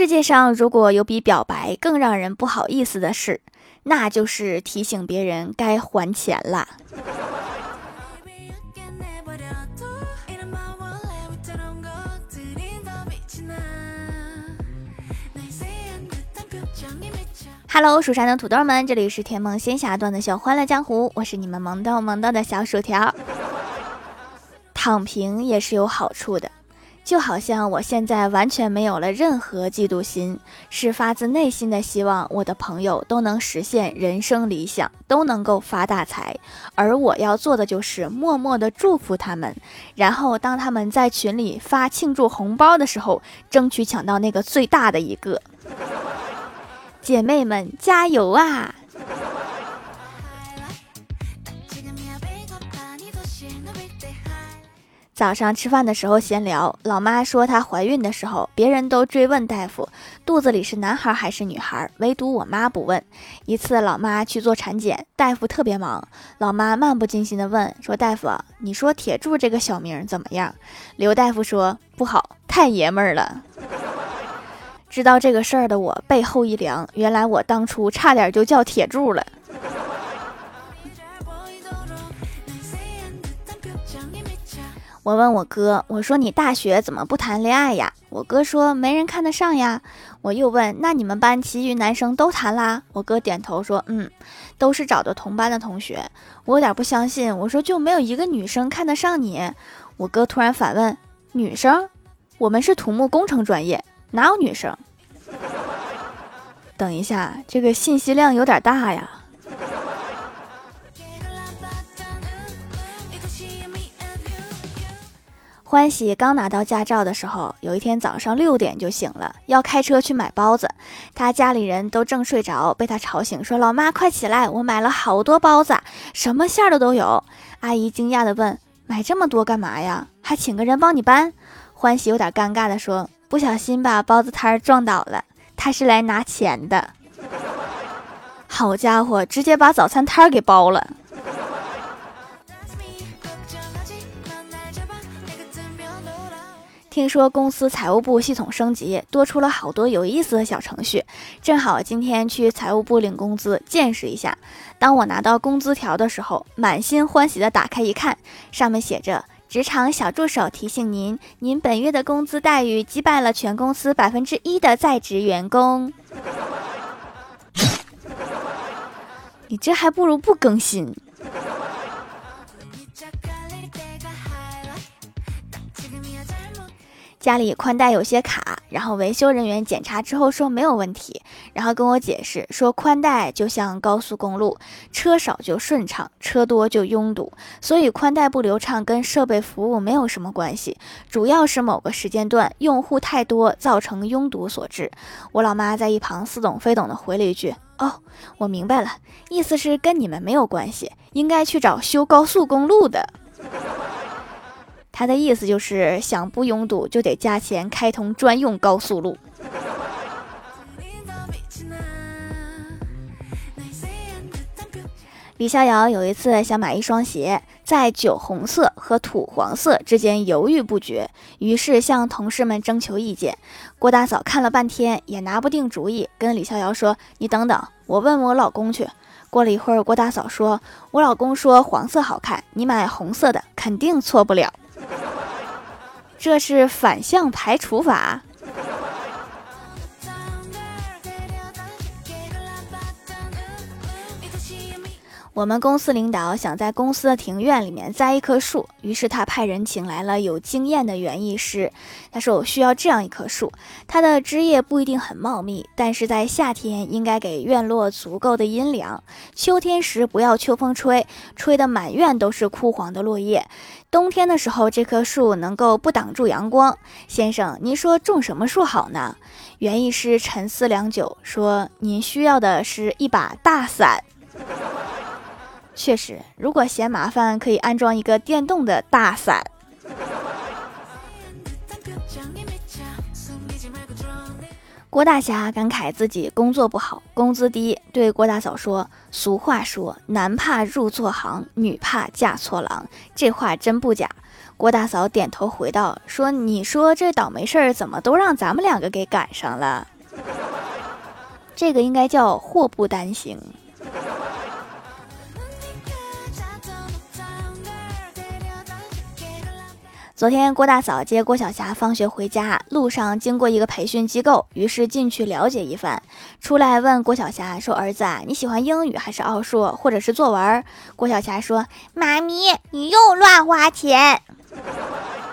世界上如果有比表白更让人不好意思的事，那就是提醒别人该还钱啦。Hello，蜀山的土豆们，这里是甜梦仙侠段的小欢乐江湖，我是你们萌逗萌逗的小薯条。躺平也是有好处的，就好像我现在完全没有了任何嫉妒心，是发自内心的希望我的朋友都能实现人生理想，都能够发大财。而我要做的就是默默的祝福他们，然后当他们在群里发庆祝红包的时候，争取抢到那个最大的一个。姐妹们加油啊！早上吃饭的时候闲聊，老妈说她怀孕的时候，别人都追问大夫肚子里是男孩还是女孩，唯独我妈不问。一次老妈去做产检，大夫特别忙，老妈漫不经心的问说：“大夫，你说铁柱这个小名怎么样？”刘大夫说：“不好，太爷们儿了。”知道这个事儿的我背后一凉，原来我当初差点就叫铁柱了。我问我哥，我说你大学怎么不谈恋爱呀？我哥说没人看得上呀。我又问，那你们班其余男生都谈啦？我哥点头说，嗯，都是找的同班的同学。我有点不相信，我说就没有一个女生看得上你？我哥突然反问，女生？我们是土木工程专业。哪有女生？等一下，这个信息量有点大呀。欢喜刚拿到驾照的时候，有一天早上六点就醒了，要开车去买包子。他家里人都正睡着，被他吵醒，说：“老妈，快起来，我买了好多包子，什么馅的都有。”阿姨惊讶的问：“买这么多干嘛呀？还请个人帮你搬？”欢喜有点尴尬的说。不小心把包子摊儿撞倒了，他是来拿钱的。好家伙，直接把早餐摊儿给包了。听说公司财务部系统升级，多出了好多有意思的小程序。正好今天去财务部领工资，见识一下。当我拿到工资条的时候，满心欢喜的打开一看，上面写着。职场小助手提醒您：您本月的工资待遇击败了全公司百分之一的在职员工。你这还不如不更新。家里宽带有些卡，然后维修人员检查之后说没有问题，然后跟我解释说宽带就像高速公路，车少就顺畅，车多就拥堵，所以宽带不流畅跟设备服务没有什么关系，主要是某个时间段用户太多造成拥堵所致。我老妈在一旁似懂非懂的回了一句：“哦，我明白了，意思是跟你们没有关系，应该去找修高速公路的。”他的意思就是想不拥堵，就得加钱开通专用高速路。李逍遥有一次想买一双鞋，在酒红色和土黄色之间犹豫不决，于是向同事们征求意见。郭大嫂看了半天也拿不定主意，跟李逍遥说：“你等等，我问我老公去。”过了一会儿，郭大嫂说：“我老公说黄色好看，你买红色的肯定错不了。”这是反向排除法。我们公司领导想在公司的庭院里面栽一棵树，于是他派人请来了有经验的园艺师。他说：“我需要这样一棵树，它的枝叶不一定很茂密，但是在夏天应该给院落足够的阴凉。秋天时不要秋风吹，吹得满院都是枯黄的落叶。冬天的时候，这棵树能够不挡住阳光。先生，您说种什么树好呢？”园艺师沉思良久，说：“您需要的是一把大伞。”确实，如果嫌麻烦，可以安装一个电动的大伞。郭大侠感慨自己工作不好，工资低，对郭大嫂说：“俗话说，男怕入错行，女怕嫁错郎。这话真不假。”郭大嫂点头回道：“说你说这倒霉事儿怎么都让咱们两个给赶上了？这个应该叫祸不单行。”昨天郭大嫂接郭晓霞放学回家，路上经过一个培训机构，于是进去了解一番，出来问郭晓霞说：“儿子啊，你喜欢英语还是奥数，或者是作文？”郭晓霞说：“妈咪，你又乱花钱。”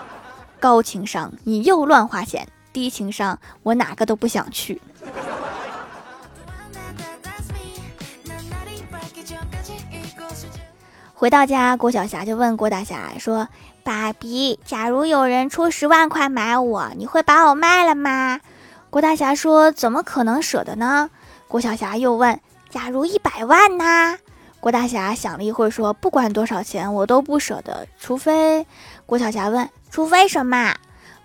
高情商，你又乱花钱；低情商，我哪个都不想去。回到家，郭晓霞就问郭大侠说。爸比，假如有人出十万块买我，你会把我卖了吗？郭大侠说：“怎么可能舍得呢？”郭小霞又问：“假如一百万呢？”郭大侠想了一会儿说：“不管多少钱，我都不舍得，除非……”郭小霞问：“除非什么？”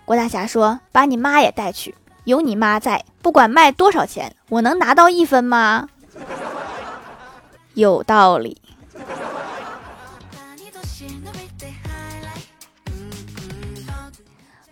郭大侠说：“把你妈也带去，有你妈在，不管卖多少钱，我能拿到一分吗？”有道理。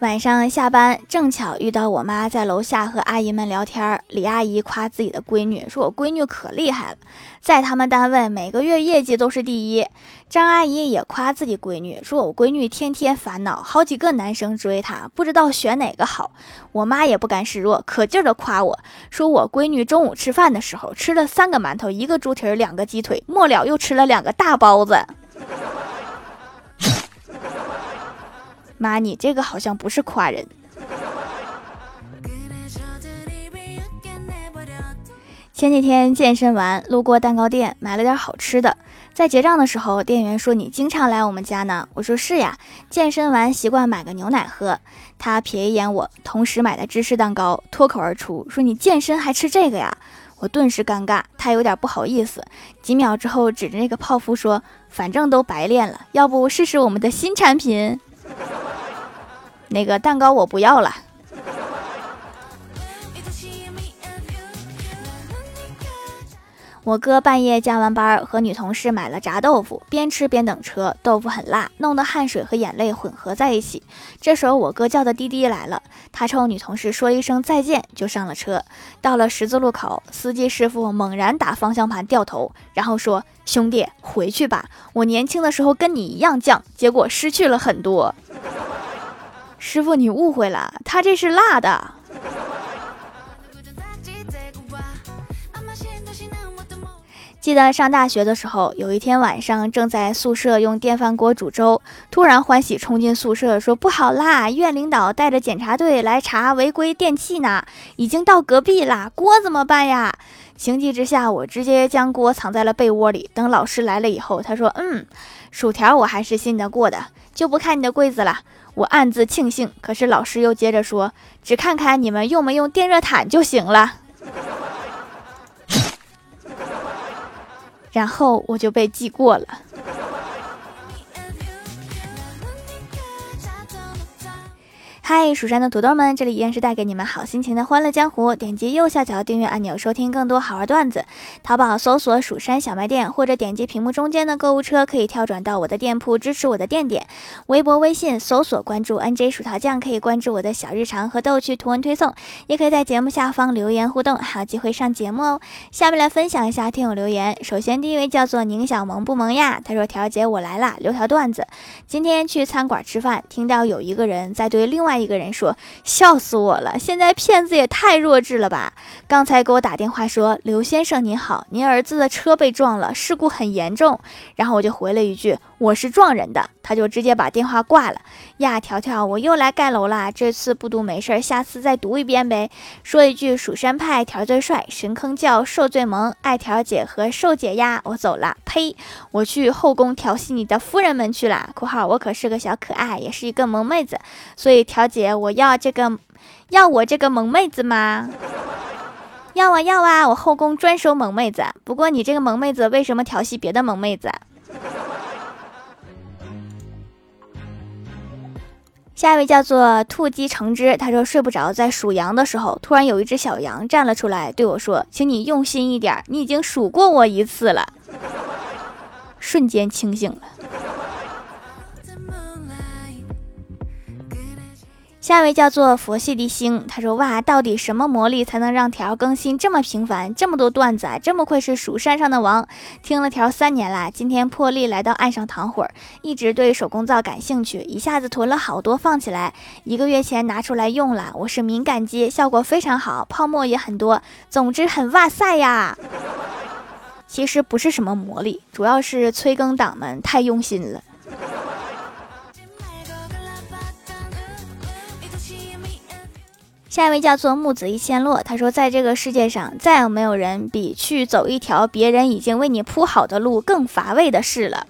晚上下班，正巧遇到我妈在楼下和阿姨们聊天。李阿姨夸自己的闺女，说我闺女可厉害了，在他们单位每个月业绩都是第一。张阿姨也夸自己闺女，说我闺女天天烦恼，好几个男生追她，不知道选哪个好。我妈也不甘示弱，可劲儿的夸我，说我闺女中午吃饭的时候吃了三个馒头，一个猪蹄儿，两个鸡腿，末了又吃了两个大包子。妈，你这个好像不是夸人。前几天健身完，路过蛋糕店，买了点好吃的。在结账的时候，店员说：“你经常来我们家呢？”我说：“是呀，健身完习惯买个牛奶喝。”他瞥一眼我，同时买的芝士蛋糕，脱口而出说：“你健身还吃这个呀？”我顿时尴尬，他有点不好意思。几秒之后，指着那个泡芙说：“反正都白练了，要不试试我们的新产品？”那个蛋糕我不要了。我哥半夜加完班，和女同事买了炸豆腐，边吃边等车。豆腐很辣，弄得汗水和眼泪混合在一起。这时候我哥叫的滴滴来了，他冲女同事说一声再见，就上了车。到了十字路口，司机师傅猛然打方向盘掉头，然后说：“兄弟，回去吧，我年轻的时候跟你一样犟，结果失去了很多。”师傅，你误会了，他这是辣的。记得上大学的时候，有一天晚上正在宿舍用电饭锅煮粥，突然欢喜冲进宿舍说：“不好啦，院领导带着检查队来查违规电器呢，已经到隔壁啦，锅怎么办呀？”情急之下，我直接将锅藏在了被窝里。等老师来了以后，他说：“嗯，薯条我还是信得过的，就不看你的柜子了。”我暗自庆幸，可是老师又接着说：“只看看你们用没用电热毯就行了。”然后我就被记过了。嗨，蜀山的土豆们，这里依然是带给你们好心情的欢乐江湖。点击右下角订阅按钮，收听更多好玩段子。淘宝搜索“蜀山小卖店”，或者点击屏幕中间的购物车，可以跳转到我的店铺，支持我的店点。微博、微信搜索关注 “nj 薯条酱”，可以关注我的小日常和逗趣图文推送，也可以在节目下方留言互动，还有机会上节目哦。下面来分享一下听友留言。首先，第一位叫做宁小萌不萌呀？他说：“条姐，我来啦，留条段子。今天去餐馆吃饭，听到有一个人在对另外。”一个人说：“笑死我了！现在骗子也太弱智了吧！刚才给我打电话说，刘先生您好，您儿子的车被撞了，事故很严重。然后我就回了一句。”我是撞人的，他就直接把电话挂了。呀，条条，我又来盖楼了，这次不读没事，下次再读一遍呗。说一句蜀山派条最帅，神坑教受最萌，爱条姐和受姐呀，我走了。呸，我去后宫调戏你的夫人们去了。括号我可是个小可爱，也是一个萌妹子，所以条姐我要这个，要我这个萌妹子吗？要啊要啊，我后宫专收萌妹子。不过你这个萌妹子为什么调戏别的萌妹子？下一位叫做兔鸡橙汁，他说睡不着，在数羊的时候，突然有一只小羊站了出来，对我说：“请你用心一点，你已经数过我一次了。”瞬间清醒了。下一位叫做佛系的星，他说：“哇，到底什么魔力才能让条更新这么频繁，这么多段子啊？这么愧是蜀山上的王。听了条三年啦，今天破例来到岸上躺会儿，一直对手工皂感兴趣，一下子囤了好多放起来，一个月前拿出来用了，我是敏感肌，效果非常好，泡沫也很多，总之很哇塞呀！其实不是什么魔力，主要是催更党们太用心了。”下一位叫做木子一千落，他说：“在这个世界上，再也没有人比去走一条别人已经为你铺好的路更乏味的事了。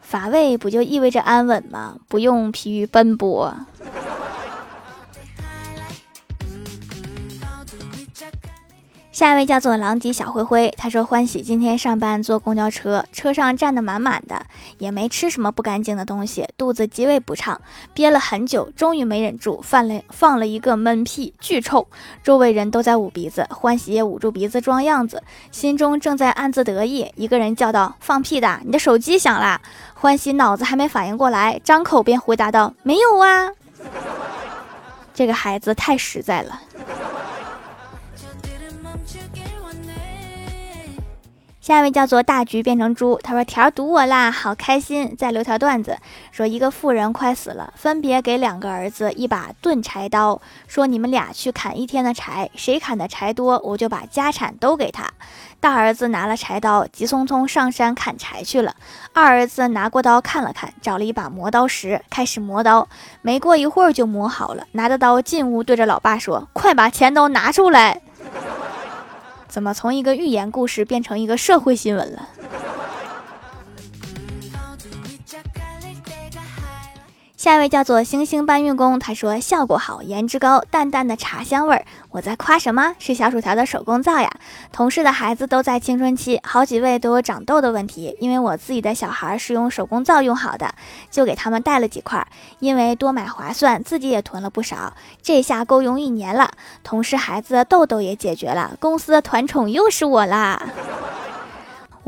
乏味不就意味着安稳吗？不用疲于奔波。”下一位叫做狼藉小灰灰，他说：“欢喜今天上班坐公交车，车上站得满满的，也没吃什么不干净的东西，肚子极为不畅，憋了很久，终于没忍住，放了放了一个闷屁，巨臭，周围人都在捂鼻子，欢喜也捂住鼻子装样子，心中正在暗自得意。一个人叫道：‘放屁的，你的手机响了。’欢喜脑子还没反应过来，张口便回答道：‘没有啊。’这个孩子太实在了。”下一位叫做大橘变成猪，他说条堵我啦，好开心。再留条段子，说一个妇人快死了，分别给两个儿子一把钝柴刀，说你们俩去砍一天的柴，谁砍的柴多，我就把家产都给他。大儿子拿了柴刀，急匆匆上山砍柴去了。二儿子拿过刀看了看，找了一把磨刀石，开始磨刀。没过一会儿就磨好了，拿着刀进屋，对着老爸说：“快把钱都拿出来。”怎么从一个寓言故事变成一个社会新闻了？下一位叫做星星搬运工，他说效果好，颜值高，淡淡的茶香味儿。我在夸什么？是小薯条的手工皂呀。同事的孩子都在青春期，好几位都有长痘的问题。因为我自己的小孩是用手工皂用好的，就给他们带了几块。因为多买划算，自己也囤了不少，这下够用一年了。同事孩子的痘痘也解决了，公司的团宠又是我啦。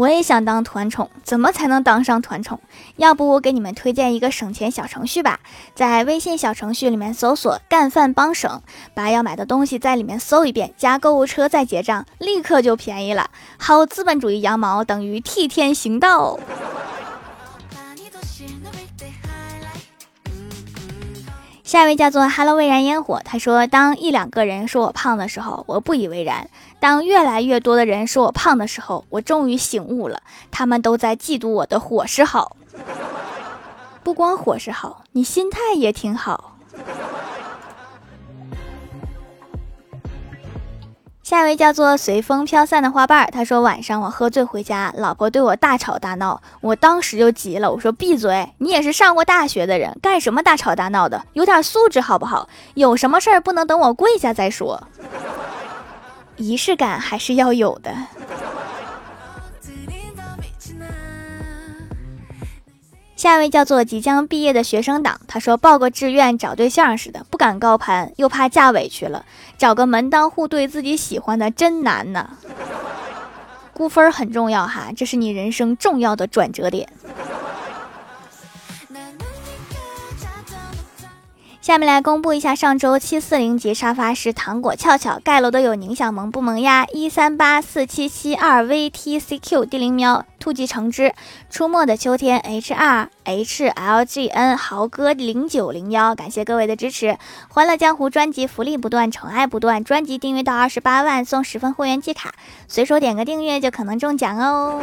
我也想当团宠，怎么才能当上团宠？要不我给你们推荐一个省钱小程序吧，在微信小程序里面搜索“干饭帮省”，把要买的东西在里面搜一遍，加购物车再结账，立刻就便宜了。好资本主义羊毛等于替天行道。下一位叫做 Hello 蔚然烟火，他说：“当一两个人说我胖的时候，我不以为然；当越来越多的人说我胖的时候，我终于醒悟了，他们都在嫉妒我的伙食好。不光伙食好，你心态也挺好。”下一位叫做随风飘散的花瓣，他说晚上我喝醉回家，老婆对我大吵大闹，我当时就急了，我说闭嘴，你也是上过大学的人，干什么大吵大闹的？有点素质好不好？有什么事儿不能等我跪下再说？仪式感还是要有的。下一位叫做即将毕业的学生党，他说报个志愿找对象似的，不敢高攀，又怕嫁委屈了，找个门当户对自己喜欢的真难呐。估分很重要哈，这是你人生重要的转折点。下面来公布一下上周七四零级沙发是糖果翘翘盖楼的有宁小萌不萌呀一三八四七七二 vtcq 地灵喵兔记橙汁出没的秋天 hr hlgn 豪哥零九零幺感谢各位的支持，欢乐江湖专辑福利不断，宠爱不断，专辑订阅到二十八万送十份会员季卡，随手点个订阅就可能中奖哦。